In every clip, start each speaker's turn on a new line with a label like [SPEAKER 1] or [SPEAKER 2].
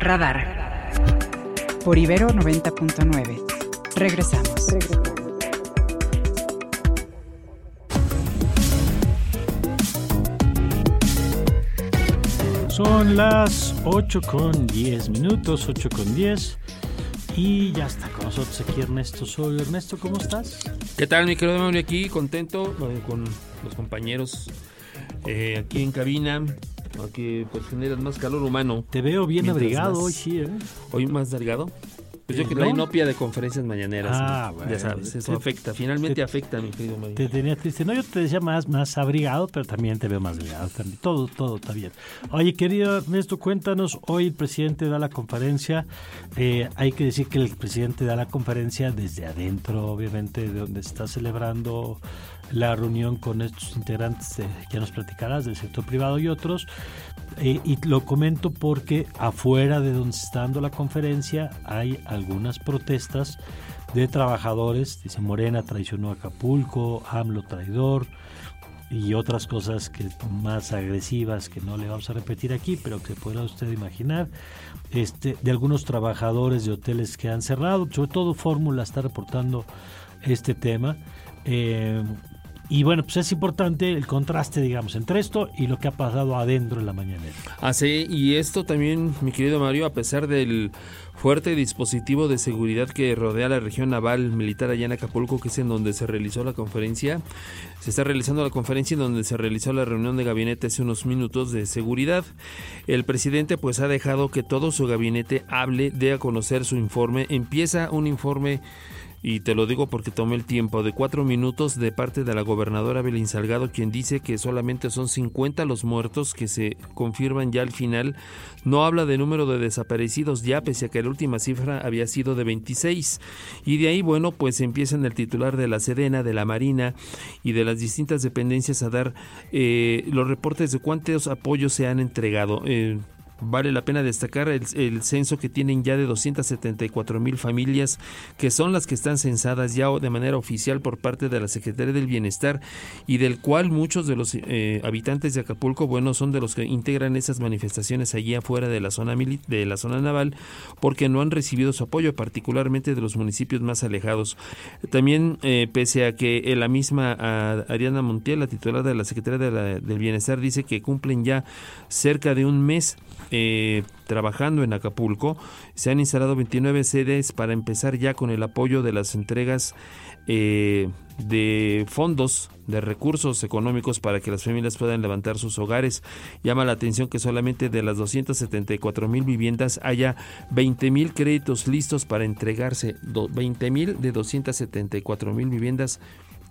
[SPEAKER 1] Radar. Por Ibero 90.9. Regresamos.
[SPEAKER 2] Son las 8 con 10 minutos, 8 con 10. Y ya está con nosotros aquí Ernesto Soy. Ernesto, ¿cómo estás?
[SPEAKER 3] ¿Qué tal, mi querido Mario? Aquí contento con los compañeros eh, aquí en cabina. Aquí pues generan más calor humano.
[SPEAKER 2] Te veo bien abrigado hoy, sí, ¿eh?
[SPEAKER 3] Hoy más delgado. Pues yo que la inopia de conferencias mañaneras. Ah, bueno, ya sabes, eso afecta, finalmente afecta, mi querido Mario.
[SPEAKER 2] Te tenía triste. No, yo te decía más, más abrigado, pero también te veo más abrigado. Todo, todo está bien. Oye, querido Ernesto, cuéntanos, hoy el presidente da la conferencia. Eh, hay que decir que el presidente da la conferencia desde adentro, obviamente, de donde está celebrando la reunión con estos integrantes que ya nos platicarás del sector privado y otros. Eh, y lo comento porque afuera de donde está dando la conferencia hay algunas protestas de trabajadores. Dice Morena traicionó a Acapulco, AMLO traidor y otras cosas que más agresivas que no le vamos a repetir aquí, pero que pueda usted imaginar. Este, de algunos trabajadores de hoteles que han cerrado, sobre todo Fórmula está reportando este tema. Eh, y bueno, pues es importante el contraste, digamos, entre esto y lo que ha pasado adentro en la mañanera.
[SPEAKER 3] Así, ah, y esto también, mi querido Mario, a pesar del fuerte dispositivo de seguridad que rodea la región naval militar allá en Acapulco, que es en donde se realizó la conferencia. Se está realizando la conferencia en donde se realizó la reunión de gabinete hace unos minutos de seguridad. El presidente pues ha dejado que todo su gabinete hable, dé a conocer su informe. Empieza un informe y te lo digo porque tomé el tiempo de cuatro minutos de parte de la gobernadora Belín Salgado, quien dice que solamente son 50 los muertos que se confirman ya al final. No habla de número de desaparecidos ya, pese a que la última cifra había sido de 26. Y de ahí, bueno, pues empiezan el titular de la Sedena, de la Marina y de las distintas dependencias a dar eh, los reportes de cuántos apoyos se han entregado. Eh, Vale la pena destacar el, censo que tienen ya de 274 mil familias, que son las que están censadas ya de manera oficial por parte de la Secretaría del Bienestar y del cual muchos de los eh, habitantes de Acapulco, bueno, son de los que integran esas manifestaciones allí afuera de la zona de la zona naval, porque no han recibido su apoyo, particularmente de los municipios más alejados. También, eh, pese a que la misma Ariana Montiel, la titular de la Secretaría del Bienestar, dice que cumplen ya cerca de un mes eh, trabajando en Acapulco. Se han instalado 29 sedes para empezar ya con el apoyo de las entregas eh, de fondos, de recursos económicos para que las familias puedan levantar sus hogares. Llama la atención que solamente de las 274 mil viviendas haya 20 mil créditos listos para entregarse. 20 mil de 274 mil viviendas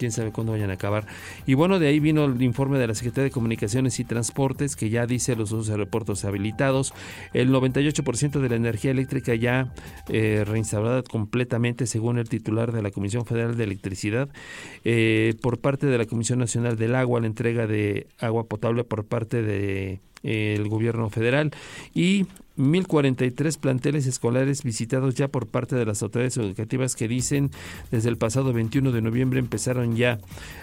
[SPEAKER 3] quién sabe cuándo vayan a acabar. Y bueno, de ahí vino el informe de la Secretaría de Comunicaciones y Transportes que ya dice los dos aeropuertos habilitados, el 98% de la energía eléctrica ya eh, reinstalada completamente según el titular de la Comisión Federal de Electricidad, eh, por parte de la Comisión Nacional del Agua, la entrega de agua potable por parte de eh, el gobierno federal y 1.043 planteles escolares visitados ya por parte de las autoridades educativas que dicen desde el pasado 21 de noviembre empezaron ya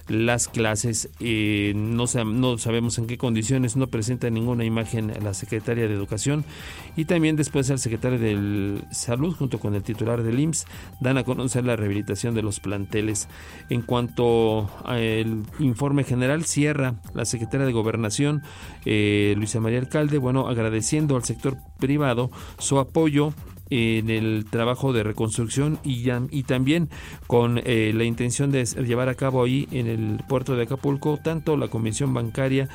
[SPEAKER 3] las clases. Eh, no, sabemos en qué condiciones, no presenta ninguna imagen la secretaria de Educación y también después el secretario de Salud junto con el titular del IMSS dan a conocer la rehabilitación de los planteles. En cuanto al informe general, cierra la secretaria de Gobernación, eh, Luisa María Alcalde, bueno, agradeciendo al sector privado su apoyo en el trabajo de reconstrucción y, y también con eh, la intención de llevar a cabo ahí en el puerto de Acapulco tanto la Convención Bancaria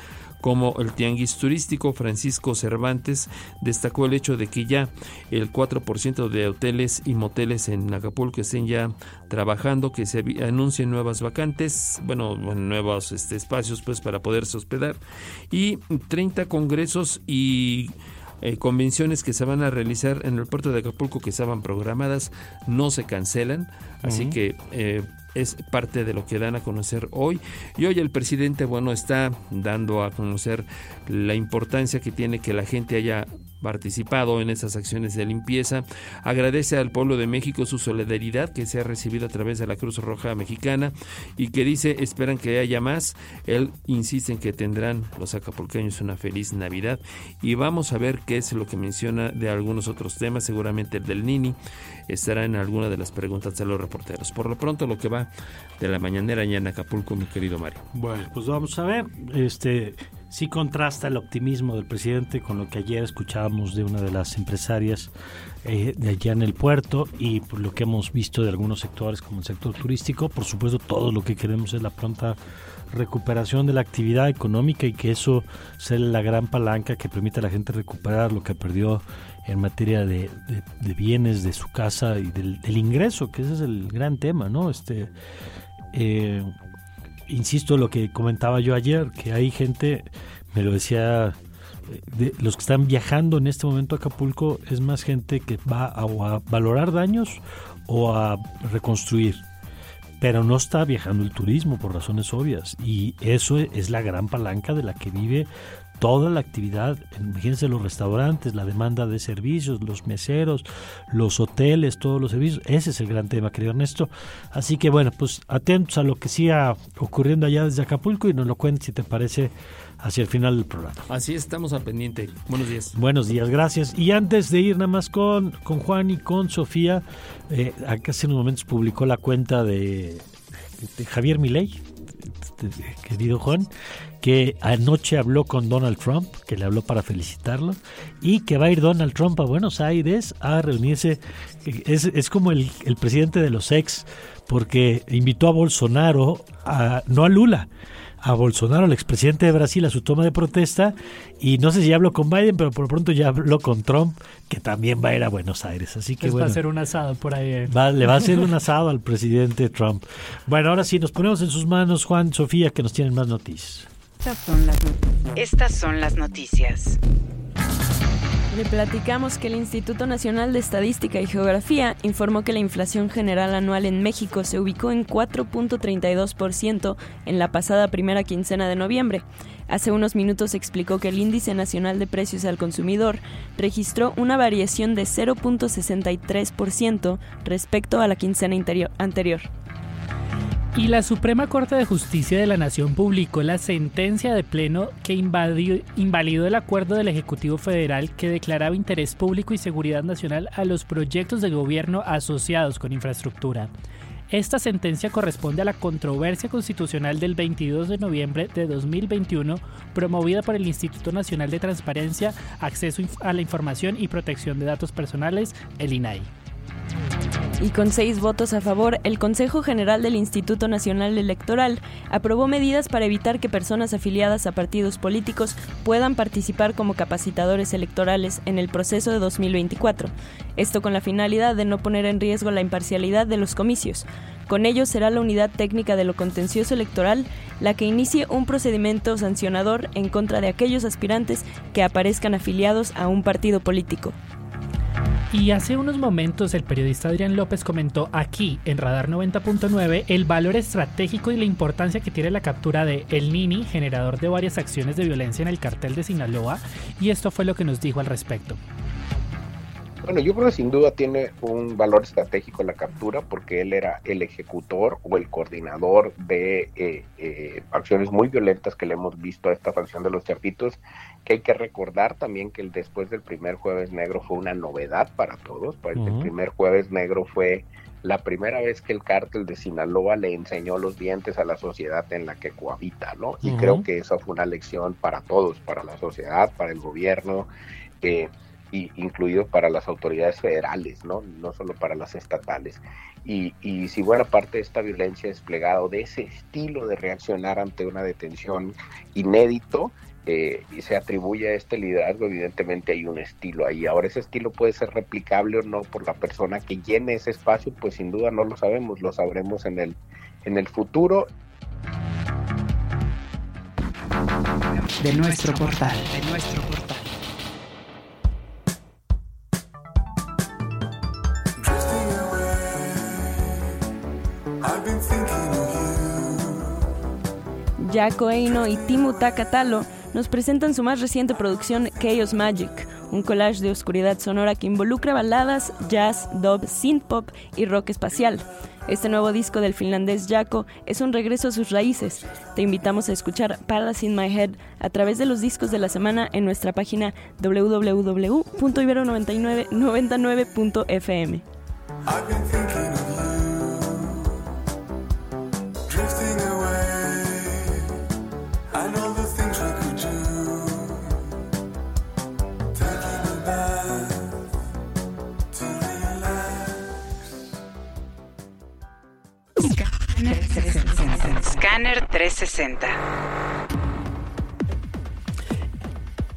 [SPEAKER 3] como el tianguis turístico. Francisco Cervantes destacó el hecho de que ya el 4% de hoteles y moteles en Acapulco estén ya trabajando, que se anuncien nuevas vacantes, bueno, nuevos este, espacios pues para poderse hospedar. Y 30 congresos y eh, convenciones que se van a realizar en el puerto de Acapulco que estaban programadas no se cancelan, así que eh, es parte de lo que dan a conocer hoy. Y hoy el presidente, bueno, está dando a conocer la importancia que tiene que la gente haya participado en esas acciones de limpieza. Agradece al pueblo de México su solidaridad que se ha recibido a través de la Cruz Roja Mexicana y que dice esperan que haya más. Él insiste en que tendrán los acapulqueños una feliz Navidad y vamos a ver qué es lo que menciona de algunos otros temas, seguramente el del Nini estará en alguna de las preguntas de los reporteros. Por lo pronto lo que va de la mañanera ya en Acapulco, mi querido Mario.
[SPEAKER 2] Bueno, pues vamos a ver, este sí contrasta el optimismo del presidente con lo que ayer escuchábamos de una de las empresarias eh, de allá en el puerto y por lo que hemos visto de algunos sectores como el sector turístico. Por supuesto, todo lo que queremos es la pronta recuperación de la actividad económica y que eso sea la gran palanca que permita a la gente recuperar lo que perdió en materia de, bienes de su casa y del, ingreso, que ese es el gran tema, ¿no? Este, eh, insisto lo que comentaba yo ayer, que hay gente, me lo decía, de, los que están viajando en este momento a Acapulco, es más gente que va a valorar daños o a reconstruir. Pero no está viajando el turismo por razones obvias. Y eso es la gran palanca de la que vive toda la actividad, imagínense los restaurantes, la demanda de servicios, los meseros, los hoteles, todos los servicios, ese es el gran tema, querido Ernesto. Así que bueno, pues atentos a lo que siga ocurriendo allá desde Acapulco y nos lo cuentes si te parece hacia el final del programa.
[SPEAKER 3] Así estamos al pendiente. Buenos días.
[SPEAKER 2] Buenos días, gracias. Y antes de ir nada más con, con Juan y con Sofía, eh, hace unos momentos publicó la cuenta de, de Javier Milei, querido Juan, que anoche habló con Donald Trump, que le habló para felicitarlo, y que va a ir Donald Trump a Buenos Aires a reunirse. Es, es como el, el, presidente de los ex, porque invitó a Bolsonaro, a, no a Lula, a Bolsonaro, el expresidente de Brasil, a su toma de protesta. Y no sé si habló con Biden, pero por pronto ya habló con Trump, que también va a ir a Buenos Aires. Así que
[SPEAKER 4] va a hacer un asado por ahí.
[SPEAKER 2] le va a hacer un asado al presidente Trump. Bueno, ahora sí, nos ponemos en sus manos, Juan, Sofía, que nos tienen más noticias.
[SPEAKER 1] Estas son las noticias.
[SPEAKER 5] Le platicamos que el Instituto Nacional de Estadística y Geografía informó que la inflación general anual en México se ubicó en 4.32% en la pasada primera quincena de noviembre. Hace unos minutos explicó que el Índice Nacional de Precios al Consumidor registró una variación de 0.63% respecto a la quincena anterior.
[SPEAKER 4] Y la Suprema Corte de Justicia de la Nación publicó la sentencia de pleno que invalidó el acuerdo del Ejecutivo Federal que declaraba interés público y seguridad nacional a los proyectos de gobierno asociados con infraestructura. Esta sentencia corresponde a la controversia constitucional del 22 de noviembre de 2021 promovida por el Instituto Nacional de Transparencia, Acceso a la Información y Protección de Datos Personales, el INAI.
[SPEAKER 5] Y con seis votos a favor, el Consejo General del Instituto Nacional Electoral aprobó medidas para evitar que personas afiliadas a partidos políticos puedan participar como capacitadores electorales en el proceso de 2024. Esto con la finalidad de no poner en riesgo la imparcialidad de los comicios. Con ello será la Unidad Técnica de lo Contencioso Electoral la que inicie un procedimiento sancionador en contra de aquellos aspirantes que aparezcan afiliados a un partido político.
[SPEAKER 4] Y hace unos momentos el periodista Adrián López comentó aquí en Radar 90.9 el valor estratégico y la importancia que tiene la captura de El Nini, generador de varias acciones de violencia en el cartel de Sinaloa, y esto fue lo que nos dijo al respecto.
[SPEAKER 6] Bueno, yo creo que sin duda tiene un valor estratégico la captura porque él era el ejecutor o el coordinador de eh, eh, acciones muy violentas que le hemos visto a esta facción de los chapitos, que hay que recordar también que el después del primer jueves negro fue una novedad para todos, pues el primer jueves negro fue la primera vez que el cártel de Sinaloa le enseñó los dientes a la sociedad en la que cohabita, ¿no? Y creo que esa fue una lección para todos, para la sociedad, para el gobierno. Eh, incluido para las autoridades federales, ¿no? no solo para las estatales. Y, y si buena parte de esta violencia desplegado de ese estilo de reaccionar ante una detención inédito, eh, y se atribuye a este liderazgo, evidentemente hay un estilo ahí. Ahora ese estilo puede ser replicable o no por la persona que llene ese espacio, pues sin duda no lo sabemos, lo sabremos en el, en el futuro.
[SPEAKER 1] De nuestro portal, de nuestro portal.
[SPEAKER 5] Jaco Eino y Timu Takatalo nos presentan su más reciente producción Chaos Magic, un collage de oscuridad sonora que involucra baladas, jazz, dub, synth-pop y rock espacial. Este nuevo disco del finlandés Jaco es un regreso a sus raíces. Te invitamos a escuchar Palace in My Head a través de los discos de la semana en nuestra página www.ibero99.fm.
[SPEAKER 1] 360.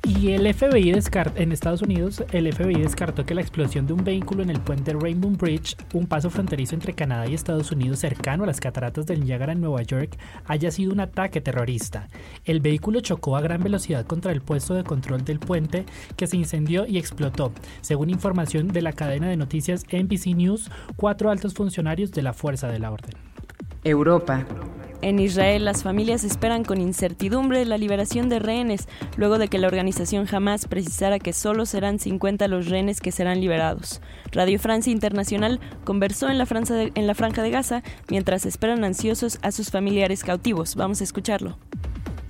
[SPEAKER 4] Y el FBI descartó, en Estados Unidos, el FBI descartó que la explosión de un vehículo en el puente Rainbow Bridge, un paso fronterizo entre Canadá y Estados Unidos cercano a las cataratas del Niágara en Nueva York, haya sido un ataque terrorista. El vehículo chocó a gran velocidad contra el puesto de control del puente, que se incendió y explotó. Según información de la cadena de noticias NBC News, cuatro altos funcionarios de la Fuerza de la Orden.
[SPEAKER 1] Europa.
[SPEAKER 5] En Israel, las familias esperan con incertidumbre la liberación de rehenes, luego de que la organización Hamas precisara que solo serán 50 los rehenes que serán liberados. Radio Francia Internacional conversó en la, en la Franja de Gaza mientras esperan ansiosos a sus familiares cautivos. Vamos a escucharlo.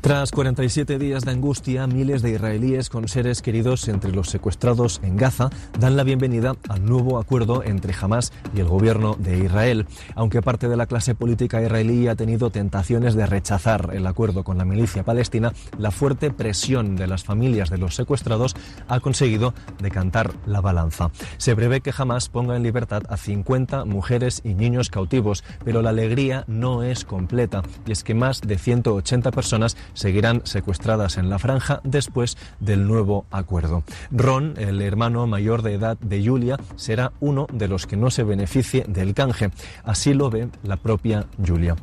[SPEAKER 7] Tras 47 días de angustia, miles de israelíes con seres queridos entre los secuestrados en Gaza dan la bienvenida al nuevo acuerdo entre Hamas y el gobierno de Israel. Aunque parte de la clase política israelí ha tenido tentaciones de rechazar el acuerdo con la milicia palestina, la fuerte presión de las familias de los secuestrados ha conseguido decantar la balanza. Se prevé que Hamas ponga en libertad a 50 mujeres y niños cautivos, pero la alegría no es completa y es que más de 180 personas seguirán secuestradas en la franja después del nuevo acuerdo. Ron, el hermano mayor de edad de Julia, será uno de los que no se beneficie del canje. Así lo ve la propia Julia.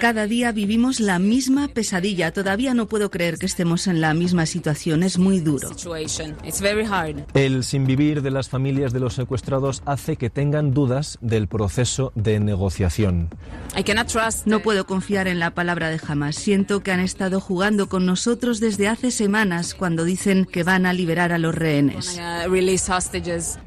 [SPEAKER 8] Cada día vivimos la misma pesadilla. Todavía no puedo creer que estemos en la misma situación. Es muy duro.
[SPEAKER 7] El sin vivir de las familias de los secuestrados hace que tengan dudas del proceso de negociación.
[SPEAKER 8] No puedo confiar en la palabra de jamás. Siento que han estado jugando con nosotros desde hace semanas cuando dicen que van a liberar a los rehenes.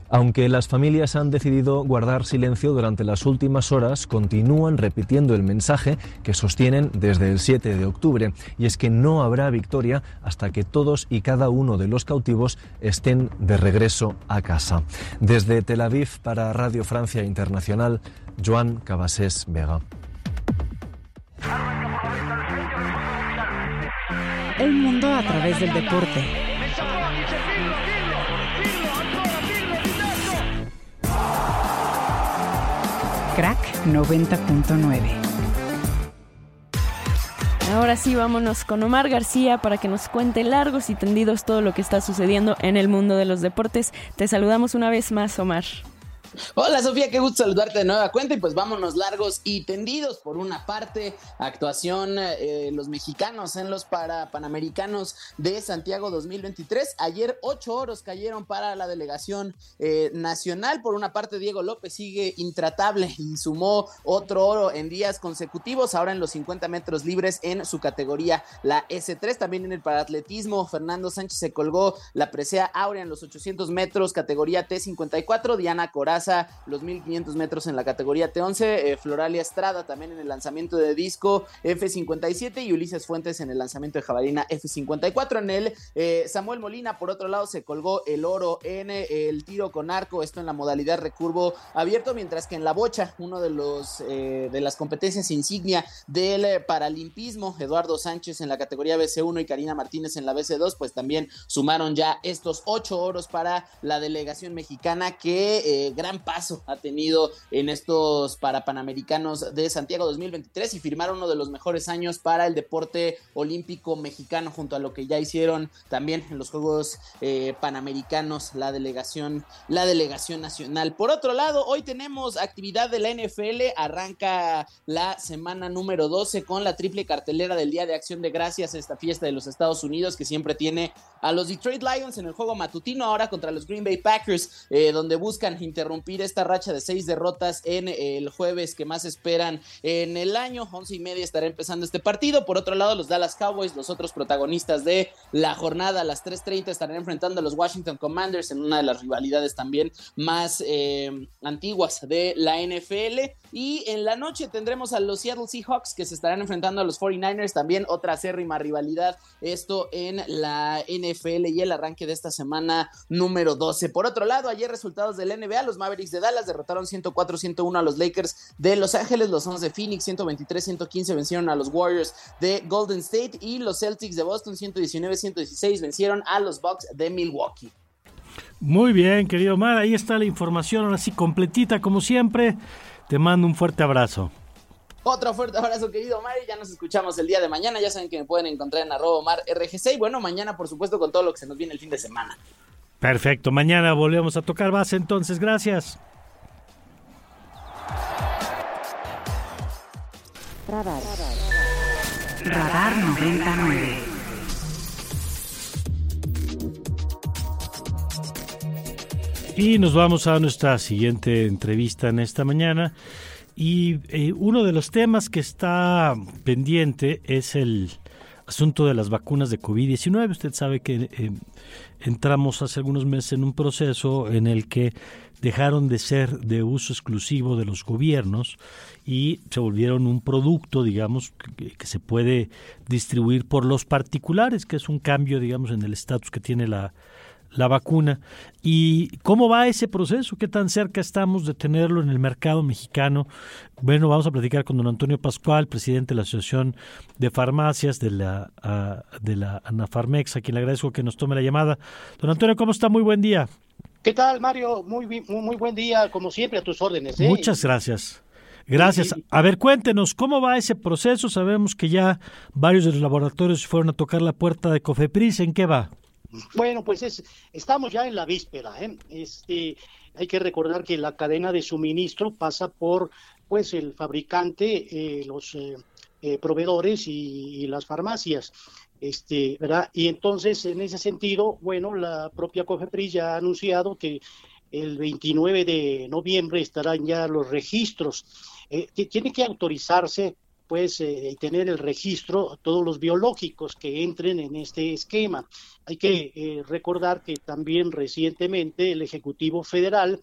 [SPEAKER 7] Aunque las familias han decidido guardar silencio durante las últimas horas, continúan repitiendo el mensaje que sostienen desde el 7 de octubre, y es que no habrá victoria hasta que todos y cada uno de los cautivos estén de regreso a casa. Desde Tel Aviv para Radio Francia Internacional, Joan Cabasés Vega.
[SPEAKER 1] El mundo a través del deporte. Crack 90.9.
[SPEAKER 5] Ahora sí, vámonos con Omar García para que nos cuente largos y tendidos todo lo que está sucediendo en el mundo de los deportes. Te saludamos una vez más, Omar.
[SPEAKER 9] Hola Sofía, qué gusto saludarte de nueva cuenta y pues vámonos largos y tendidos. Por una parte, actuación eh, los mexicanos en los para Panamericanos de Santiago 2023. Ayer ocho oros cayeron para la delegación eh, nacional. Por una parte, Diego López sigue intratable y sumó otro oro en días consecutivos. Ahora en los 50 metros libres en su categoría, la S3. También en el paratletismo, Fernando Sánchez se colgó la presea áurea en los 800 metros, categoría T54. Diana Coraz los 1500 metros en la categoría T11, eh, Floralia Estrada también en el lanzamiento de disco F57 y Ulises Fuentes en el lanzamiento de jabalina F54. En el eh, Samuel Molina, por otro lado, se colgó el oro en eh, el tiro con arco, esto en la modalidad recurvo abierto, mientras que en la bocha, uno de los de las competencias insignia del paralimpismo, Eduardo Sánchez en la categoría BC1 y Karina Martínez en la BC2, pues también sumaron ya estos ocho oros para la delegación mexicana que gran paso ha tenido en estos para Panamericanos de Santiago 2023 y firmaron uno de los mejores años para el deporte olímpico mexicano junto a lo que ya hicieron también en los Juegos eh, Panamericanos la delegación, la delegación nacional. Por otro lado, hoy tenemos actividad de la NFL, arranca la semana número 12 con la triple cartelera del Día de Acción de Gracias, esta fiesta de los Estados Unidos que siempre tiene a los Detroit Lions en el juego matutino ahora contra los Green Bay Packers, eh, donde buscan interrumpir esta racha de seis derrotas en el jueves que más esperan en el año. Once y media estará empezando este partido. Por otro lado, los Dallas Cowboys, los otros protagonistas de la jornada, a las 3.30 estarán enfrentando a los Washington Commanders en una de las rivalidades también más eh, antiguas de la NFL. Y en la noche tendremos a los Seattle Seahawks que se estarán enfrentando a los 49ers, también otra acérrima rivalidad, esto en la NFL y el arranque de esta semana número 12. Por otro lado, ayer resultados del NBA, los Mavericks de Dallas derrotaron 104-101 a los Lakers de Los Ángeles, los Suns de Phoenix 123-115 vencieron a los Warriors de Golden State y los Celtics de Boston 119-116 vencieron a los Bucks de Milwaukee.
[SPEAKER 2] Muy bien, querido Mar, ahí está la información, así completita como siempre. Te mando un fuerte abrazo.
[SPEAKER 9] Otro fuerte abrazo, querido Omar, ya nos escuchamos el día de mañana. Ya saben que me pueden encontrar en arroba Omar RGC. Y bueno, mañana, por supuesto, con todo lo que se nos viene el fin de semana.
[SPEAKER 2] Perfecto, mañana volvemos a tocar base entonces. Gracias.
[SPEAKER 1] Radar. Radar 99.
[SPEAKER 2] Y nos vamos a nuestra siguiente entrevista en esta mañana. Y eh, uno de los temas que está pendiente es el asunto de las vacunas de COVID-19. Usted sabe que eh, entramos hace algunos meses en un proceso en el que dejaron de ser de uso exclusivo de los gobiernos y se volvieron un producto, digamos, que, que se puede distribuir por los particulares, que es un cambio, digamos, en el estatus que tiene la, la vacuna. ¿Y cómo va ese proceso? ¿Qué tan cerca estamos de tenerlo en el mercado mexicano? Bueno, vamos a platicar con don Antonio Pascual, presidente de la Asociación de Farmacias de la, uh, de la Anafarmex, a quien le agradezco que nos tome la llamada. Don Antonio, ¿cómo está? Muy buen día.
[SPEAKER 10] ¿Qué tal, Mario? Muy, muy, muy buen día, como siempre, a tus órdenes. ¿eh?
[SPEAKER 2] Muchas gracias. Gracias. A ver, cuéntenos, ¿cómo va ese proceso? Sabemos que ya varios de los laboratorios fueron a tocar la puerta de Cofepris. ¿En qué va?
[SPEAKER 10] Bueno, pues es, estamos ya en la víspera. ¿eh? Este, hay que recordar que la cadena de suministro pasa por pues el fabricante, eh, los eh, eh, proveedores y, y, las farmacias. Este, ¿verdad? Y entonces, en ese sentido, bueno, la propia COFEPRIS ya ha anunciado que el 29 de noviembre estarán ya los registros. Eh, tiene que autorizarse pues eh, tener el registro todos los biológicos que entren en este esquema. Hay que eh, recordar que también recientemente el Ejecutivo Federal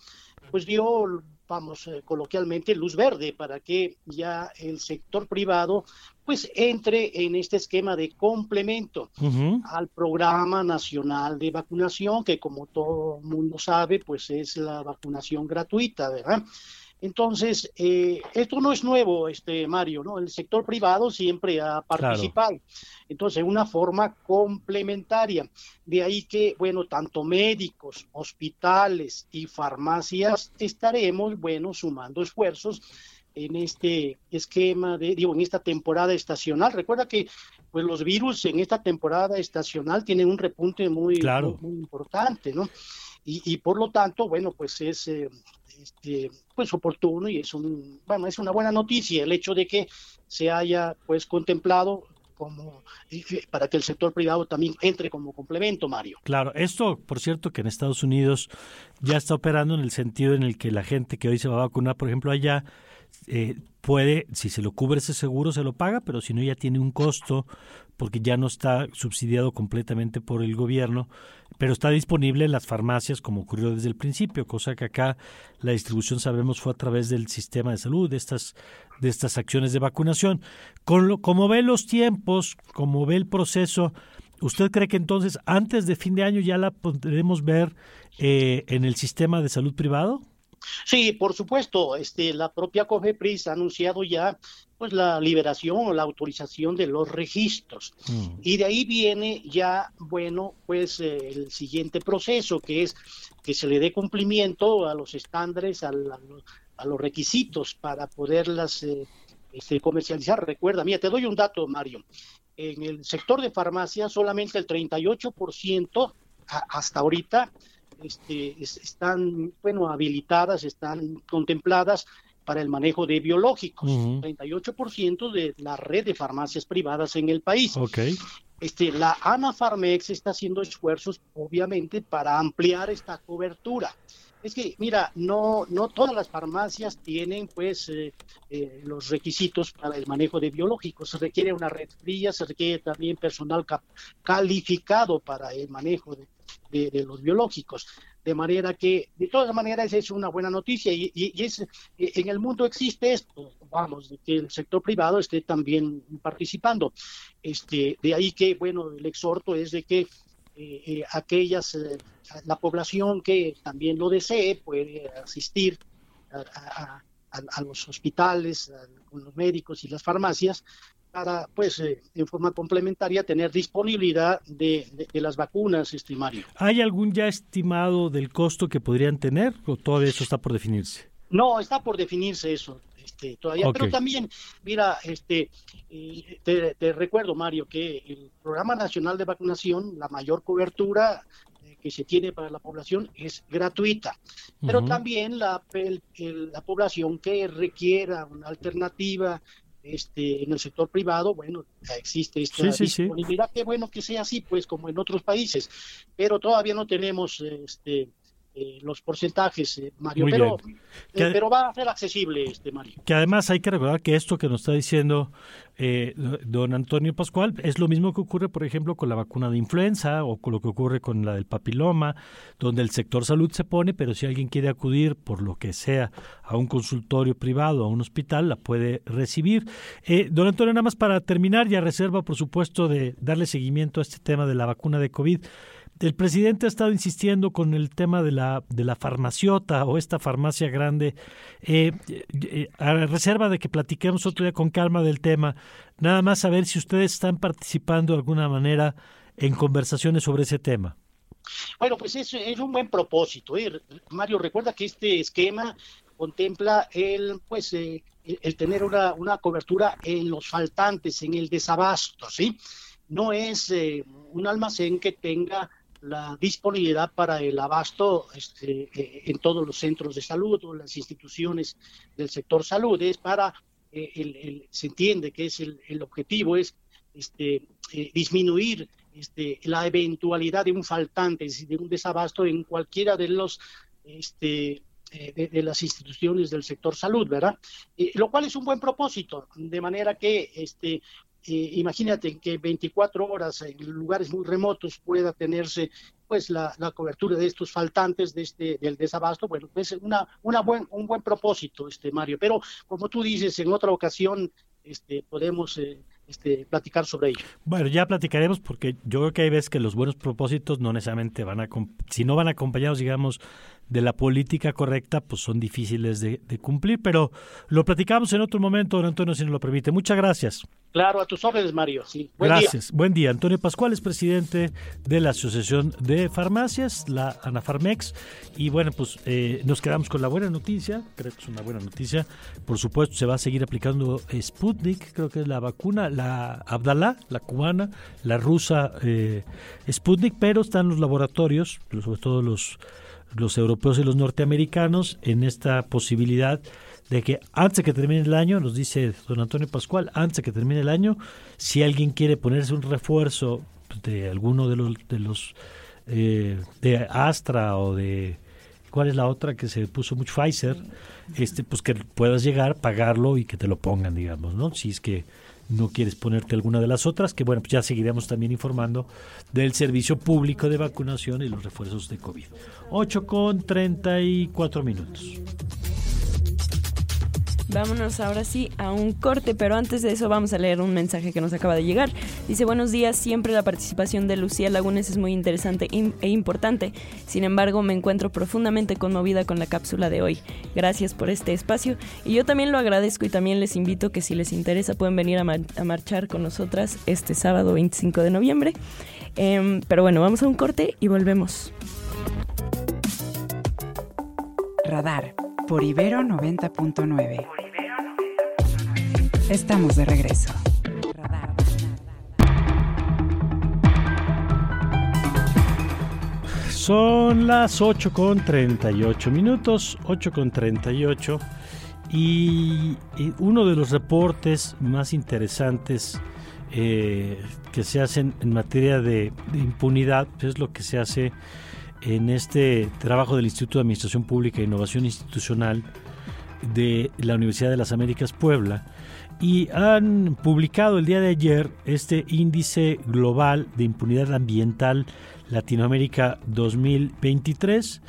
[SPEAKER 10] pues dio vamos eh, coloquialmente luz verde para que ya el sector privado pues entre en este esquema de complemento uh -huh. al programa nacional de vacunación que como todo mundo sabe pues es la vacunación gratuita, ¿verdad? Entonces, eh, esto no es nuevo, este Mario, ¿no? El sector privado siempre ha participado. Claro. Entonces, una forma complementaria. De ahí que, bueno, tanto médicos, hospitales y farmacias estaremos, bueno, sumando esfuerzos en este esquema de, digo, en esta temporada estacional. Recuerda que pues los virus en esta temporada estacional tienen un repunte muy,
[SPEAKER 2] claro.
[SPEAKER 10] muy, muy, importante, ¿no? Y, y, por lo tanto, bueno, pues es eh, este, pues oportuno y es un bueno es una buena noticia el hecho de que se haya pues contemplado como para que el sector privado también entre como complemento, Mario.
[SPEAKER 2] Claro, esto, por cierto, que en Estados Unidos ya está operando en el sentido en el que la gente que hoy se va a vacunar, por ejemplo, allá eh, puede, si se lo cubre ese seguro, se lo paga, pero si no, ya tiene un costo porque ya no está subsidiado completamente por el gobierno, pero está disponible en las farmacias como ocurrió desde el principio, cosa que acá la distribución sabemos fue a través del sistema de salud, de estas, de estas acciones de vacunación. Con lo, como ve los tiempos, como ve el proceso, ¿usted cree que entonces antes de fin de año ya la podremos ver eh, en el sistema de salud privado?
[SPEAKER 10] Sí, por supuesto, este, la propia COFEPRIS ha anunciado ya pues la liberación o la autorización de los registros. Mm. Y de ahí viene ya, bueno, pues eh, el siguiente proceso, que es que se le dé cumplimiento a los estándares, a, la, a los requisitos para poderlas eh, este, comercializar. Recuerda, mira, te doy un dato, Mario. En el sector de farmacia, solamente el 38% a, hasta ahorita este, están, bueno, habilitadas, están contempladas para el manejo de biológicos, uh -huh. 38% de la red de farmacias privadas en el país.
[SPEAKER 2] Okay.
[SPEAKER 10] este, la ANAFARMEX está haciendo esfuerzos, obviamente, para ampliar esta cobertura. Es que, mira, no, no todas las farmacias tienen, pues, eh, eh, los requisitos para el manejo de biológicos. Se requiere una red fría, se requiere también personal calificado para el manejo de los biológicos de manera que de todas maneras es una buena noticia y, es eh, en el mundo existe esto vamos de que el sector privado esté también participando. Este de ahí que bueno el exhorto es de que eh, eh, aquellas la población que también lo desee puede asistir a, los hospitales, a, los médicos y las farmacias para, pues, eh, en forma complementaria, tener disponibilidad de, las vacunas, este Mario.
[SPEAKER 2] ¿Hay algún ya estimado del costo que podrían tener o todo eso está por definirse?
[SPEAKER 10] No, está por definirse eso. Este, todavía, pero también, mira, este, eh, te, recuerdo, Mario, que el Programa Nacional de Vacunación, la mayor cobertura eh, que se tiene para la población es gratuita, pero también la, la población que requiera una alternativa este, en el sector privado, bueno, existe esta disponibilidad, qué bueno que sea así, pues como en otros países, pero todavía no tenemos este, eh, los porcentajes, eh, Mario, pero, eh, pero va a ser accesible, este Mario.
[SPEAKER 2] Que además hay que recordar que esto que nos está diciendo don Antonio Pascual es lo mismo que ocurre, por ejemplo, con la vacuna de influenza o con lo que ocurre con la del papiloma, donde el sector salud se pone, pero si alguien quiere acudir por lo que sea a un consultorio privado, a un hospital, la puede recibir. don Antonio, nada más para terminar, ya reserva, por supuesto, de darle seguimiento a este tema de la vacuna de COVID el presidente ha estado insistiendo con el tema de la, de la farmaciota o esta farmacia grande, eh, eh, a reserva de que platiquemos otro día con calma del tema, nada más saber si ustedes están participando de alguna manera en conversaciones sobre ese tema.
[SPEAKER 10] Bueno, pues es, es un buen propósito. ¿eh? Mario, recuerda que este esquema contempla el, pues, el, tener una, una cobertura en los faltantes, en el desabasto, ¿sí? No es un almacén que tenga la disponibilidad para el abasto este, eh, en todos los centros de salud o las instituciones del sector salud. Es para, eh, el, se entiende que es el, objetivo, es este, eh, disminuir este, la eventualidad de un faltante, de un desabasto en cualquiera de los este, de, las instituciones del sector salud, ¿verdad? lo cual es un buen propósito, de manera que este, eh, imagínate que 24 horas en lugares muy remotos pueda tenerse pues la, cobertura de estos faltantes de este del desabasto bueno es una una buen un buen propósito este Mario pero como tú dices en otra ocasión este podemos eh, este, platicar sobre ello.
[SPEAKER 2] Bueno, ya platicaremos porque yo creo que hay veces que los buenos propósitos no necesariamente van a, si no van acompañados, digamos, de la política correcta, pues son difíciles de, cumplir, pero lo platicamos en otro momento, don Antonio, si nos lo permite. Muchas gracias.
[SPEAKER 10] Claro, a tus órdenes, Mario. Sí.
[SPEAKER 2] gracias. Buen día. Antonio Pascual es presidente de la Asociación de Farmacias, la ANAFARMEX, y bueno, pues eh, nos quedamos con la buena noticia, creo que es una buena noticia. Por supuesto, se va a seguir aplicando Sputnik, creo que es la vacuna, la Abdalá, la cubana, la rusa eh, Sputnik, pero están los laboratorios, sobre todo los los europeos y los norteamericanos en esta posibilidad de que antes de que termine el año, nos dice don Antonio Pascual, antes de que termine el año, si alguien quiere ponerse un refuerzo de alguno de los de los eh, de Astra o de cuál es la otra que se puso mucho Pfizer, este pues que puedas llegar, pagarlo y que te lo pongan, digamos, ¿no? Si es que no quieres ponerte alguna de las otras, que bueno, pues ya seguiremos también informando del servicio público de vacunación y los refuerzos de COVID. 8 con 34 minutos.
[SPEAKER 5] Vámonos ahora sí a un corte, pero antes de eso vamos a leer un mensaje que nos acaba de llegar. Dice, buenos días, siempre la participación de Lucía Lagunes es muy interesante e importante. Sin embargo, me encuentro profundamente conmovida con la cápsula de hoy. Gracias por este espacio y yo también lo agradezco y también les invito que si les interesa pueden venir a, marchar con nosotras este sábado 25 de noviembre. Em, pero bueno, vamos a un corte y volvemos.
[SPEAKER 1] Radar por Ibero 90.9. Estamos de regreso.
[SPEAKER 2] Son las 8 con 38 minutos, 8 con 38, y, uno de los reportes más interesantes eh, que se hacen en materia de, impunidad, es lo que se hace en este trabajo del Instituto de Administración Pública e Innovación Institucional de la Universidad de las Américas Puebla y han publicado el día de ayer este índice global de impunidad ambiental Latinoamérica 2023,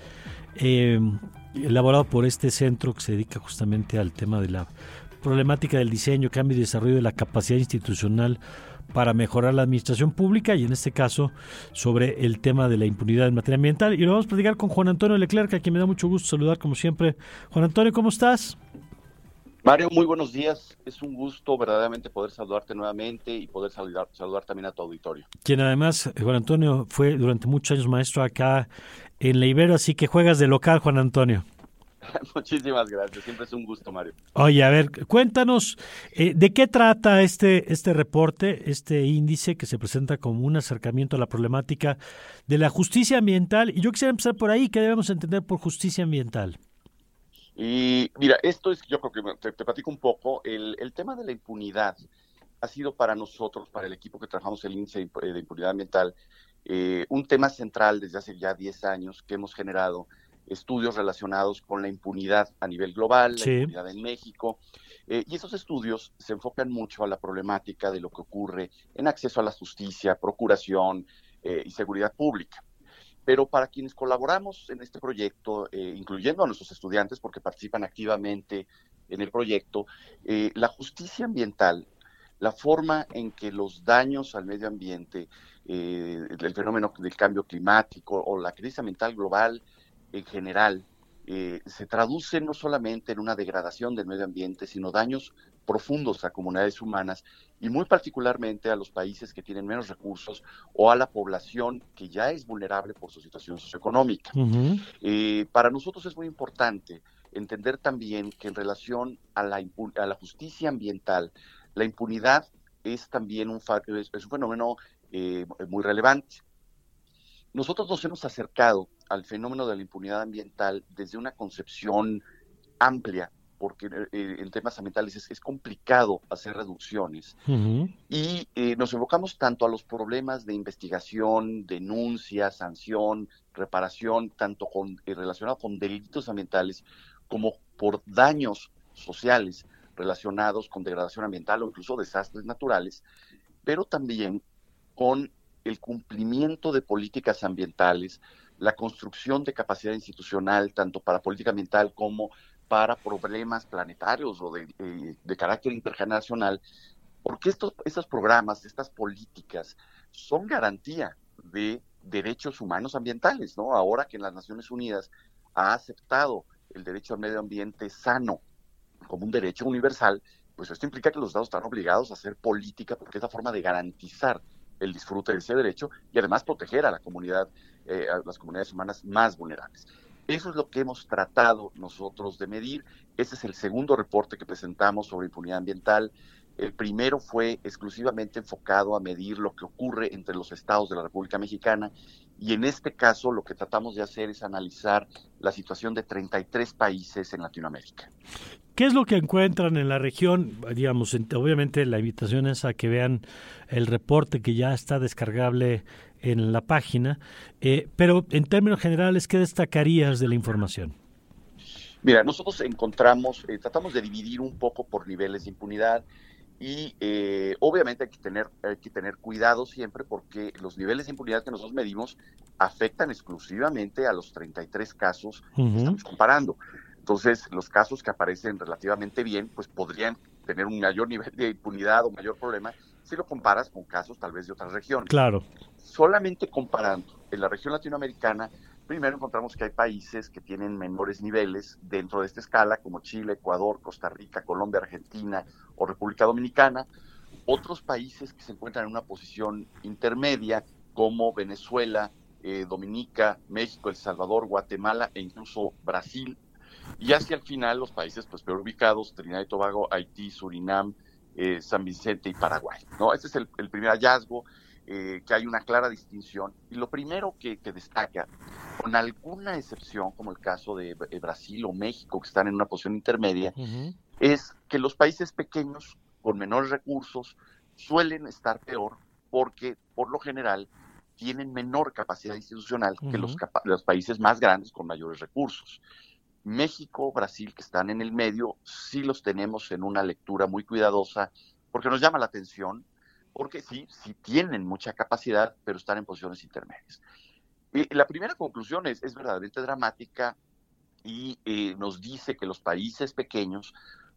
[SPEAKER 2] eh, elaborado por este centro que se dedica justamente al tema de la problemática del diseño, cambio y desarrollo de la capacidad institucional para mejorar la administración pública y en este caso sobre el tema de la impunidad en materia ambiental. Y lo vamos a platicar con Juan Antonio Leclerc, a quien me da mucho gusto saludar como siempre. Juan Antonio, ¿cómo estás?
[SPEAKER 11] Mario, muy buenos días. Es un gusto verdaderamente poder saludarte nuevamente y poder saludar, saludar también a tu auditorio.
[SPEAKER 2] Quien además, Juan Antonio, fue durante muchos años maestro acá en la Ibero, así que juegas de local, Juan Antonio.
[SPEAKER 11] Muchísimas gracias, siempre es un gusto, Mario.
[SPEAKER 2] Oye, a ver, cuéntanos, eh, ¿de qué trata este, este reporte, este índice que se presenta como un acercamiento a la problemática de la justicia ambiental? Y yo quisiera empezar por ahí, ¿qué debemos entender por justicia ambiental?
[SPEAKER 11] Y mira, esto es, yo creo que te, platico un poco, el, tema de la impunidad ha sido para nosotros, para el equipo que trabajamos el índice de impunidad ambiental, eh, un tema central desde hace ya 10 años que hemos generado estudios relacionados con la impunidad a nivel global, la impunidad en México. Eh, y esos estudios se enfocan mucho a la problemática de lo que ocurre en acceso a la justicia, procuración eh, y seguridad pública. Pero para quienes colaboramos en este proyecto, eh, incluyendo a nuestros estudiantes porque participan activamente en el proyecto, la justicia ambiental, la forma en que los daños al medio ambiente, el fenómeno del cambio climático o la crisis ambiental global en general eh, se traduce no solamente en una degradación del medio ambiente, sino daños profundos a comunidades humanas y muy particularmente a los países que tienen menos recursos o a la población que ya es vulnerable por su situación socioeconómica. Eh, para nosotros es muy importante entender también que en relación a la, a la justicia ambiental, la impunidad es también un, es un fenómeno eh, muy relevante. Nosotros nos hemos acercado al fenómeno de la impunidad ambiental desde una concepción amplia, porque eh, en temas ambientales es, complicado hacer reducciones. Y eh, nos enfocamos tanto a los problemas de investigación, denuncia, sanción, reparación, tanto con, eh, relacionado con delitos ambientales como por daños sociales relacionados con degradación ambiental o incluso desastres naturales, pero también con el cumplimiento de políticas ambientales, la construcción de capacidad institucional, tanto para política ambiental como para problemas planetarios o de, eh, carácter intergeneracional, porque estos, estos programas, estas políticas son garantía de derechos humanos ambientales, ¿no? Ahora que las Naciones Unidas ha aceptado el derecho al medio ambiente sano como un derecho universal, pues esto implica que los Estados están obligados a hacer política porque es la forma de garantizar el disfrute de ese derecho y además proteger a la comunidad, eh, a las comunidades humanas más vulnerables. Eso es lo que hemos tratado nosotros de medir. Ese es el segundo reporte que presentamos sobre impunidad ambiental. El primero fue exclusivamente enfocado a medir lo que ocurre entre los estados de la República Mexicana y en este caso lo que tratamos de hacer es analizar la situación de 33 países en Latinoamérica.
[SPEAKER 2] ¿Qué es lo que encuentran en la región? Digamos, obviamente la invitación es a que vean el reporte que ya está descargable en la página, eh, pero en términos generales, ¿qué destacarías de la información?
[SPEAKER 11] Mira, nosotros encontramos, eh, tratamos de dividir un poco por niveles de impunidad y eh, obviamente hay que, tener, hay que tener cuidado siempre porque los niveles de impunidad que nosotros medimos afectan exclusivamente a los 33 casos que estamos comparando. Entonces, los casos que aparecen relativamente bien, pues podrían tener un mayor nivel de impunidad o mayor problema si lo comparas con casos tal vez de otras regiones.
[SPEAKER 2] Claro.
[SPEAKER 11] Solamente comparando en la región latinoamericana, primero encontramos que hay países que tienen menores niveles dentro de esta escala, como Chile, Ecuador, Costa Rica, Colombia, Argentina o República Dominicana. Otros países que se encuentran en una posición intermedia, como Venezuela, eh, Dominica, México, El Salvador, Guatemala e incluso Brasil. Y hacia el final los países pues, peor ubicados, Trinidad y Tobago, Haití, Surinam, eh, San Vicente y Paraguay. ¿no? Este es el, primer hallazgo, eh, que hay una clara distinción. Y lo primero que, destaca, con alguna excepción, como el caso de Brasil o México, que están en una posición intermedia, es que los países pequeños, con menores recursos, suelen estar peor porque por lo general tienen menor capacidad institucional que los, los países más grandes con mayores recursos. México, Brasil, que están en el medio, sí los tenemos en una lectura muy cuidadosa, porque nos llama la atención, porque sí, sí tienen mucha capacidad, pero están en posiciones intermedias. Y la primera conclusión es, es verdaderamente dramática y eh, nos dice que los países pequeños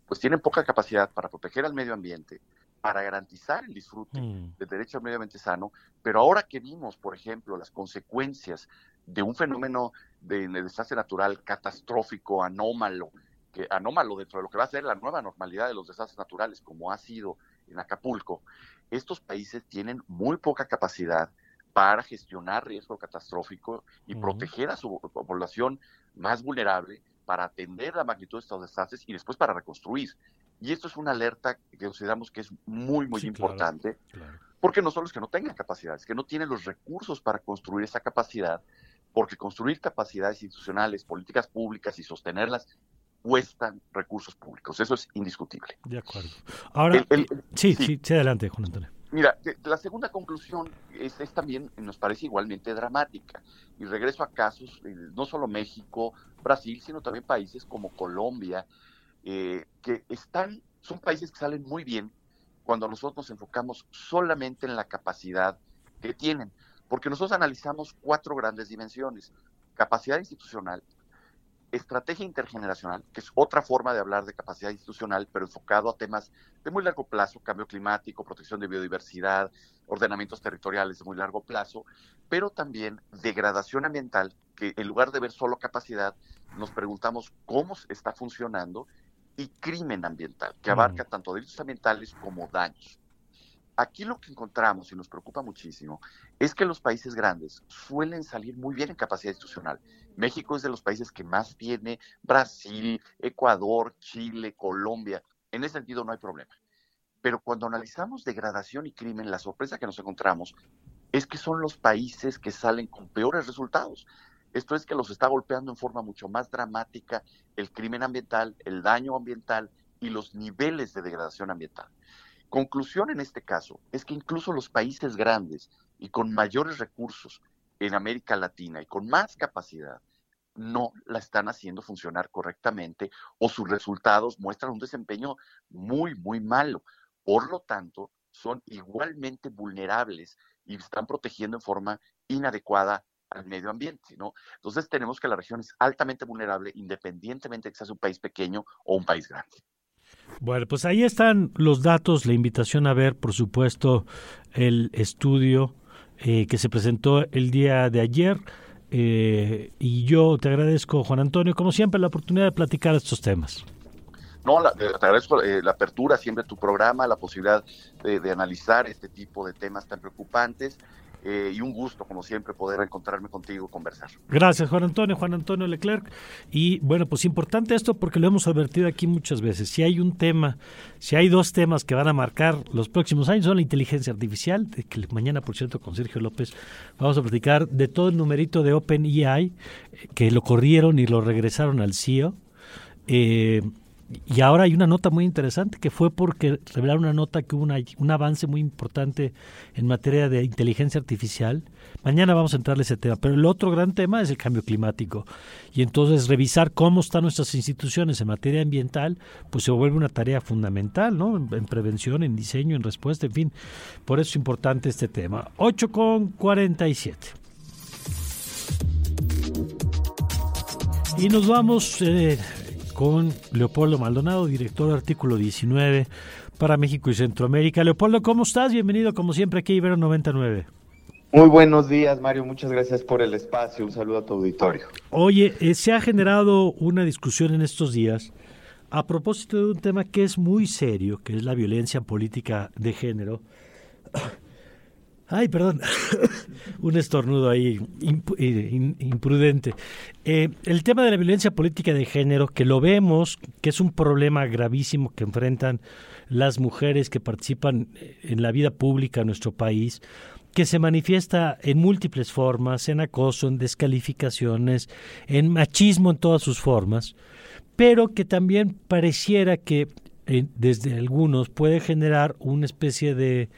[SPEAKER 11] pues tienen poca capacidad para proteger al medio ambiente, para garantizar el disfrute mm. del derecho al medio ambiente sano, pero ahora que vimos, por ejemplo, las consecuencias de un fenómeno de, desastre natural catastrófico, anómalo, que anómalo dentro de lo que va a ser la nueva normalidad de los desastres naturales, como ha sido en Acapulco, estos países tienen muy poca capacidad para gestionar riesgo catastrófico y proteger a su población más vulnerable para atender la magnitud de estos desastres y después para reconstruir. Y esto es una alerta que consideramos que es muy, muy importante, porque no solo es que no tengan capacidades, que no tienen los recursos para construir esa capacidad, porque construir capacidades institucionales, políticas públicas y sostenerlas cuestan recursos públicos. Eso es indiscutible.
[SPEAKER 2] De acuerdo. Ahora, sí, sí, sí, adelante, Juan Antonio.
[SPEAKER 11] Mira, la segunda conclusión es, es, también, nos parece igualmente dramática. Y regreso a casos, eh, no solo México, Brasil, sino también países como Colombia, eh, que están, son países que salen muy bien cuando nosotros nos enfocamos solamente en la capacidad que tienen. Porque nosotros analizamos cuatro grandes dimensiones. Capacidad institucional, estrategia intergeneracional, que es otra forma de hablar de capacidad institucional, pero enfocado a temas de muy largo plazo, cambio climático, protección de biodiversidad, ordenamientos territoriales de muy largo plazo, pero también degradación ambiental, que en lugar de ver solo capacidad, nos preguntamos cómo está funcionando, y crimen ambiental, que abarca mm. tanto delitos ambientales como daños. Aquí lo que encontramos y nos preocupa muchísimo es que los países grandes suelen salir muy bien en capacidad institucional. México es de los países que más tiene, Brasil, Ecuador, Chile, Colombia. En ese sentido no hay problema. Pero cuando analizamos degradación y crimen, la sorpresa que nos encontramos es que son los países que salen con peores resultados. Esto es que los está golpeando en forma mucho más dramática el crimen ambiental, el daño ambiental y los niveles de degradación ambiental. Conclusión en este caso es que incluso los países grandes y con mayores recursos en América Latina y con más capacidad no la están haciendo funcionar correctamente o sus resultados muestran un desempeño muy, muy malo. Por lo tanto, son igualmente vulnerables y están protegiendo en forma inadecuada al medio ambiente, ¿no? Entonces tenemos que la región es altamente vulnerable independientemente de que sea un país pequeño o un país grande.
[SPEAKER 2] Bueno, pues ahí están los datos, la invitación a ver, por supuesto, el estudio eh, que se presentó el día de ayer. Eh, y yo te agradezco, Juan Antonio, como siempre, la oportunidad de platicar estos temas.
[SPEAKER 11] No, te agradezco eh, la apertura siempre tu programa, la posibilidad de analizar este tipo de temas tan preocupantes eh, y un gusto, como siempre, poder encontrarme contigo y conversar.
[SPEAKER 2] Gracias, Juan Antonio, Juan Antonio Leclerc. Y bueno, pues importante esto porque lo hemos advertido aquí muchas veces. Si hay un tema, si hay dos temas que van a marcar los próximos años, son la inteligencia artificial, de que mañana, por cierto, con Sergio López vamos a platicar de todo el numerito de OpenEI, eh, que lo corrieron y lo regresaron al CEO. Eh, y ahora hay una nota muy interesante que fue porque revelaron una nota que hubo un avance muy importante en materia de inteligencia artificial. Mañana vamos a entrarle ese tema, pero el otro gran tema es el cambio climático. Y entonces revisar cómo están nuestras instituciones en materia ambiental, pues se vuelve una tarea fundamental, ¿no? En, prevención, en diseño, en respuesta, en fin. Por eso es importante este tema. 8 con 47. Y nos vamos eh, con Leopoldo Maldonado, director de artículo 19 para México y Centroamérica. Leopoldo, ¿cómo estás? Bienvenido como siempre aquí a Ibero 99.
[SPEAKER 12] Muy buenos días, Mario. Muchas gracias por el espacio. Un saludo a tu auditorio.
[SPEAKER 2] Oye, eh, se ha generado una discusión en estos días a propósito de un tema que es muy serio, que es la violencia política de género. Ay, perdón, un estornudo ahí eh, imprudente. Eh, el tema de la violencia política de género, que lo vemos, que es un problema gravísimo que enfrentan las mujeres que participan en la vida pública en nuestro país, que se manifiesta en múltiples formas, en acoso, en descalificaciones, en machismo en todas sus formas, pero que también pareciera que desde algunos puede generar una especie de, eh,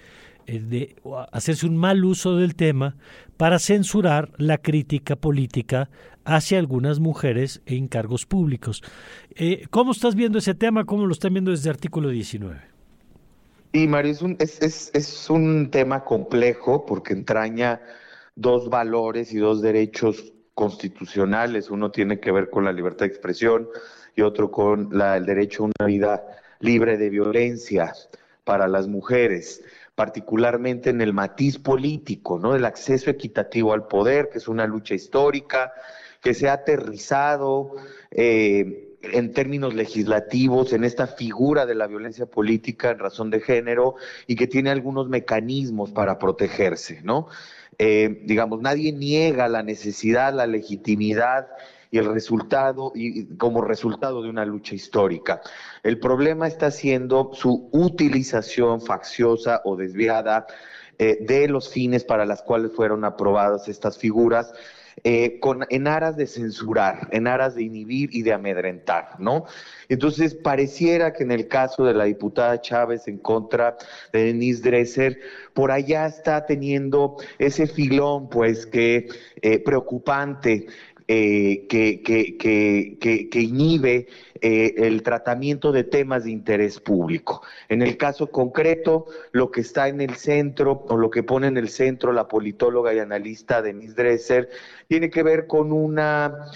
[SPEAKER 2] de hacerse un mal uso del tema para censurar la crítica política hacia algunas mujeres en cargos públicos. Eh, ¿Cómo estás viendo ese tema? ¿Cómo lo están viendo desde artículo 19?
[SPEAKER 12] Y Mario, es un, es, es, es un tema complejo porque entraña dos valores y dos derechos constitucionales. Uno tiene que ver con la libertad de expresión y otro con la, el derecho a una vida libre de violencia para las mujeres, particularmente en el matiz político, ¿no? Del acceso equitativo al poder, que es una lucha histórica, que se ha aterrizado eh, en términos legislativos en esta figura de la violencia política en razón de género y que tiene algunos mecanismos para protegerse, ¿no? Eh, digamos, nadie niega la necesidad, la legitimidad y el resultado, y como resultado de una lucha histórica. El problema está siendo su utilización facciosa o desviada eh, de los fines para las cuales fueron aprobadas estas figuras eh, con, en aras de censurar, en aras de inhibir y de amedrentar, ¿no? Entonces, pareciera que en el caso de la diputada Chávez en contra de Denise Dresser, por allá está teniendo ese filón, pues, que eh, preocupante eh, que, que, que, que, inhibe eh, el tratamiento de temas de interés público. En el caso concreto, lo que está en el centro, o lo que pone en el centro la politóloga y analista Denise Dresser, tiene que ver con una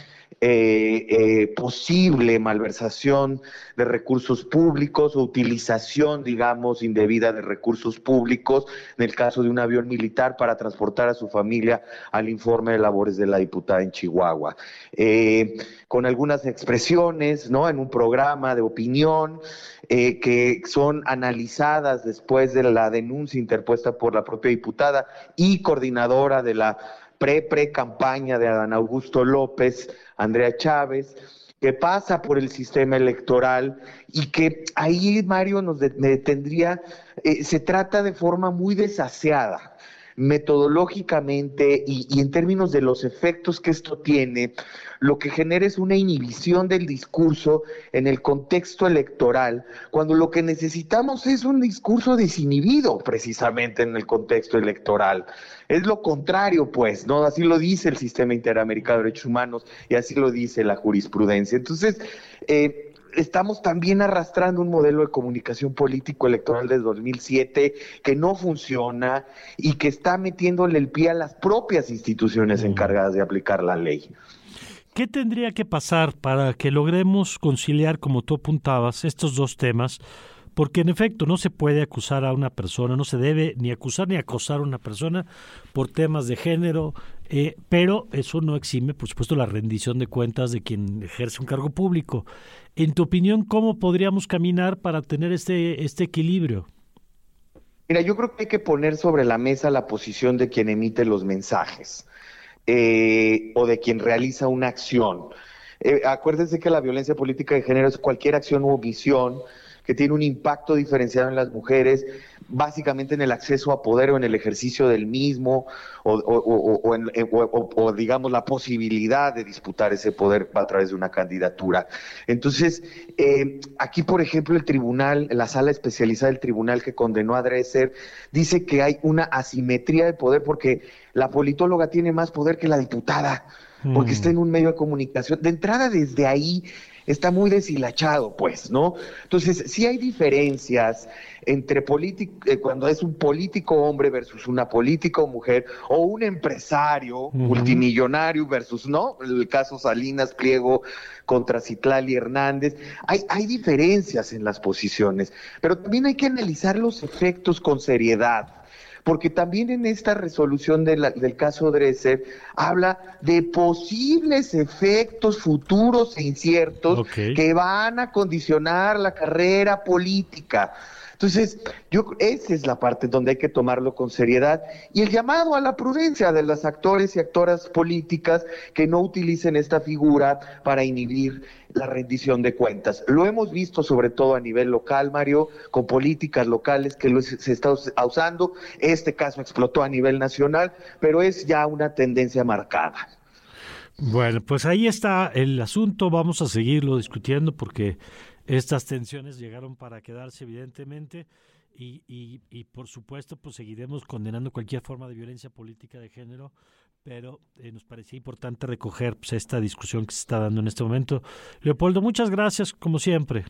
[SPEAKER 12] eh, eh, posible malversación de recursos públicos o utilización, digamos, indebida de recursos públicos, en el caso de un avión militar para transportar a su familia al informe de labores de la diputada en Chihuahua. Eh, con algunas expresiones, ¿no? En un programa de opinión que son analizadas después de la denuncia interpuesta por la propia diputada y coordinadora de la pre-pre-campaña de Adán Augusto López, Andrea Chávez, que pasa por el sistema electoral y que ahí, Mario, nos detendría, eh, se trata de forma muy desaseada metodológicamente y, en términos de los efectos que esto tiene, lo que genera es una inhibición del discurso en el contexto electoral, cuando lo que necesitamos es un discurso desinhibido precisamente en el contexto electoral. Es lo contrario, pues, ¿no? Así lo dice el sistema interamericano de derechos humanos y así lo dice la jurisprudencia. Entonces, eh, estamos también arrastrando un modelo de comunicación político electoral de 2007 que no funciona y que está metiéndole el pie a las propias instituciones encargadas de aplicar la ley.
[SPEAKER 2] ¿Qué tendría que pasar para que logremos conciliar, como tú apuntabas, estos dos temas? porque en efecto no se puede acusar a una persona, no se debe ni acusar ni acosar a una persona por temas de género, eh, pero eso no exime, por supuesto, la rendición de cuentas de quien ejerce un cargo público. En tu opinión, ¿cómo podríamos caminar para tener este, este equilibrio?
[SPEAKER 12] Mira, yo creo que hay que poner sobre la mesa la posición de quien emite los mensajes eh, o de quien realiza una acción. Eh, acuérdense que la violencia política de género es cualquier acción u omisión que tiene un impacto diferenciado en las mujeres, básicamente en el acceso a poder o en el ejercicio del mismo, o, digamos la posibilidad de disputar ese poder a través de una candidatura. Entonces, eh, aquí, por ejemplo, el tribunal, la sala especializada del tribunal que condenó a Dresser, dice que hay una asimetría de poder porque la politóloga tiene más poder que la diputada, porque mm. está en un medio de comunicación. De entrada, desde ahí está muy deshilachado, pues, ¿no? Entonces, sí hay diferencias entre político, eh, cuando es un político hombre versus una política mujer, o un empresario multimillonario versus, ¿no? El caso Salinas, Pliego contra Citlali Hernández. Hay, hay diferencias en las posiciones, pero también hay que analizar los efectos con seriedad porque también en esta resolución del caso Dresser habla de posibles efectos futuros e inciertos que van a condicionar la carrera política. Entonces, yo esa es la parte donde hay que tomarlo con seriedad y el llamado a la prudencia de los actores y actoras políticas que no utilicen esta figura para inhibir la rendición de cuentas. Lo hemos visto sobre todo a nivel local, Mario, con políticas locales que se está usando. Este caso explotó a nivel nacional, pero es ya una tendencia marcada.
[SPEAKER 2] Bueno, pues ahí está el asunto. Vamos a seguirlo discutiendo porque estas tensiones llegaron para quedarse, evidentemente. Y, y, y por supuesto, pues seguiremos condenando cualquier forma de violencia política de género, pero eh, nos parecía importante recoger pues, esta discusión que se está dando en este momento. Leopoldo, muchas gracias, como siempre.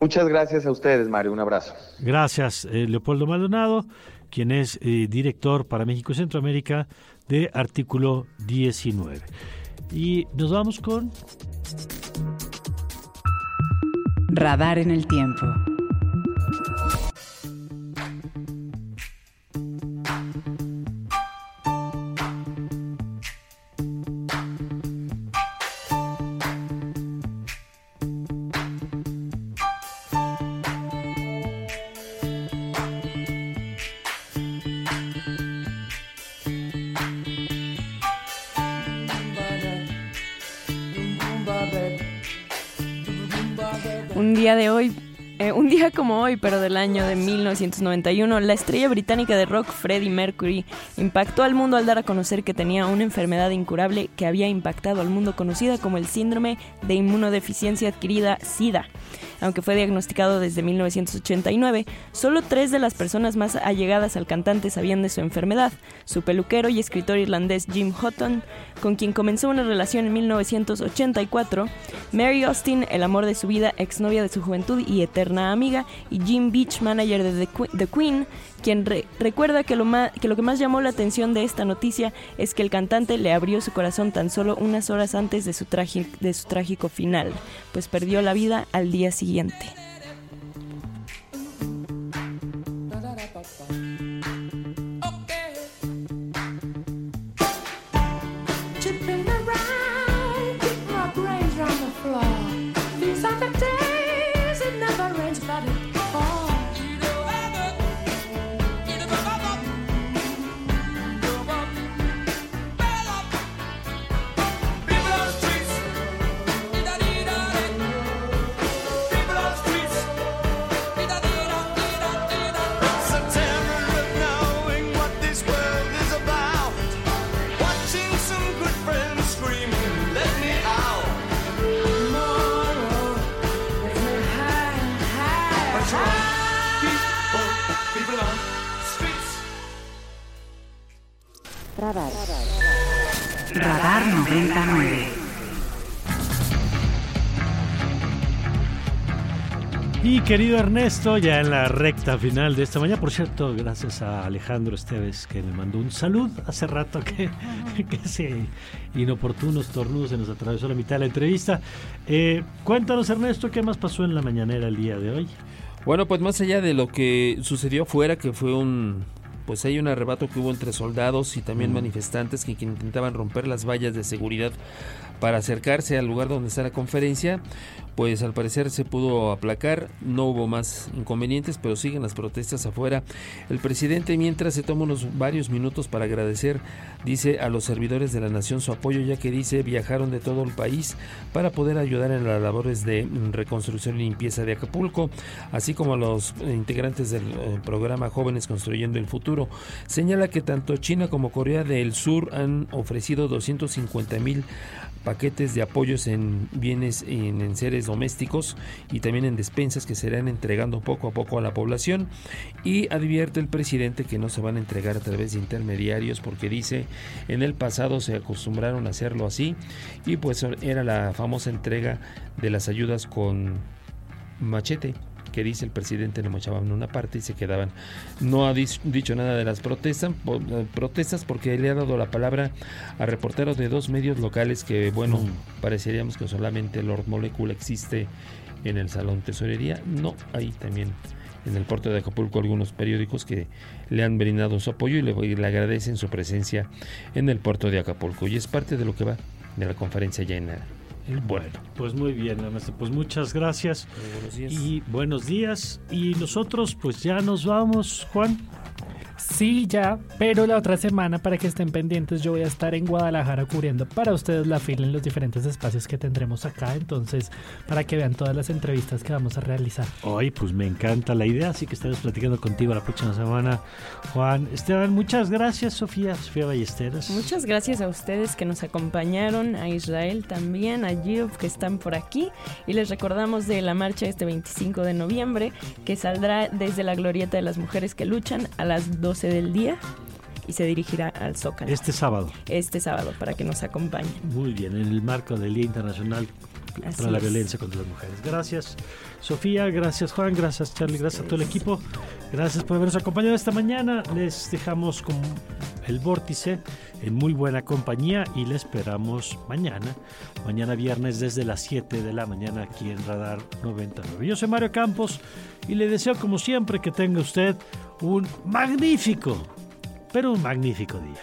[SPEAKER 12] Muchas gracias a ustedes, Mario. Un abrazo.
[SPEAKER 2] Gracias, eh, Leopoldo Maldonado, quien es eh, director para México y Centroamérica de Artículo 19. Y nos vamos con...
[SPEAKER 1] Radar en el tiempo.
[SPEAKER 5] Del año de 1991, la estrella británica de rock Freddie Mercury impactó al mundo al dar a conocer que tenía una enfermedad incurable que había impactado al mundo conocida como el síndrome de inmunodeficiencia adquirida SIDA. Aunque fue diagnosticado desde 1989, solo tres de las personas más allegadas al cantante sabían de su enfermedad. Su peluquero y escritor irlandés Jim Hutton, con quien comenzó una relación en 1984, Mary Austin, el amor de su vida, exnovia de su juventud y eterna amiga, y Jim Beach, manager de The, Queen, quien re recuerda que lo, que lo que más llamó la atención de esta noticia es que el cantante le abrió su corazón tan solo unas horas antes de su, de su trágico final, pues perdió la vida al día siguiente.
[SPEAKER 2] Querido Ernesto, ya en la recta final de esta mañana, por cierto, gracias a Alejandro Esteves que me mandó un salud hace rato que, que ese inoportuno estornudo se nos atravesó la mitad de la entrevista. Eh, cuéntanos Ernesto, ¿qué más pasó en la mañanera el día de hoy?
[SPEAKER 3] Bueno, pues más allá de lo que sucedió afuera, que fue un, pues hay un arrebato que hubo entre soldados y también manifestantes que, que, intentaban romper las vallas de seguridad para acercarse al lugar donde está la conferencia, pues al parecer se pudo aplacar, no hubo más inconvenientes, pero siguen las protestas afuera. El presidente mientras se toma unos varios minutos para agradecer, dice a los servidores de la nación su apoyo, ya que dice viajaron de todo el país para poder ayudar en las labores de reconstrucción y limpieza de Acapulco, así como a los integrantes del programa Jóvenes Construyendo el Futuro. Señala que tanto China como Corea del Sur han ofrecido 250 mil paquetes de apoyos en bienes en, seres domésticos y también en despensas que se irán entregando poco a poco a la población. Y advierte el presidente que no se van a entregar a través de intermediarios porque dice en el pasado se acostumbraron a hacerlo así y pues era la famosa entrega de las ayudas con machete que dice el presidente le mochaban una parte y se quedaban. No ha dicho nada de las protestas, protestas porque le ha dado la palabra a reporteros de dos medios locales que, bueno, mm. pareceríamos que solamente Lord Molecule existe en el Salón Tesorería. No, hay también en el puerto de Acapulco algunos periódicos que le han brindado su apoyo y le, le agradecen su presencia en el puerto de Acapulco. Y es parte de lo que va de la conferencia ya en
[SPEAKER 2] bueno, pues muy bien, Ernesto. Pues muchas gracias.
[SPEAKER 3] Buenos días.
[SPEAKER 2] Y buenos días. Y nosotros, pues ya nos vamos, Juan.
[SPEAKER 4] Sí, ya, pero la otra semana para que estén pendientes yo voy a estar en Guadalajara cubriendo para ustedes la fila en los diferentes espacios que tendremos acá, entonces para que vean todas las entrevistas que vamos a realizar.
[SPEAKER 2] Hoy pues me encanta la idea, así que estaremos platicando contigo la próxima semana. Juan, Esteban, muchas gracias Sofía, Sofía Ballesteros.
[SPEAKER 5] Muchas gracias a ustedes que nos acompañaron, a Israel también, a Gio que están por aquí y les recordamos de la marcha este 25 de noviembre que saldrá desde la glorieta de las mujeres que luchan a las 12 del día y se dirigirá al Zócalo.
[SPEAKER 2] Este sábado.
[SPEAKER 5] Este sábado, para que nos acompañen.
[SPEAKER 2] Muy bien, en el marco del Día Internacional contra la violencia contra las mujeres. Gracias, Sofía, gracias, Juan, gracias, Charlie, gracias a todo el equipo. Gracias por habernos acompañado esta mañana. Les dejamos con el vórtice en muy buena compañía y le esperamos mañana, mañana viernes desde las 7 de la mañana aquí en Radar 99. Yo soy Mario Campos y le deseo como siempre que tenga usted un magnífico, pero un magnífico día.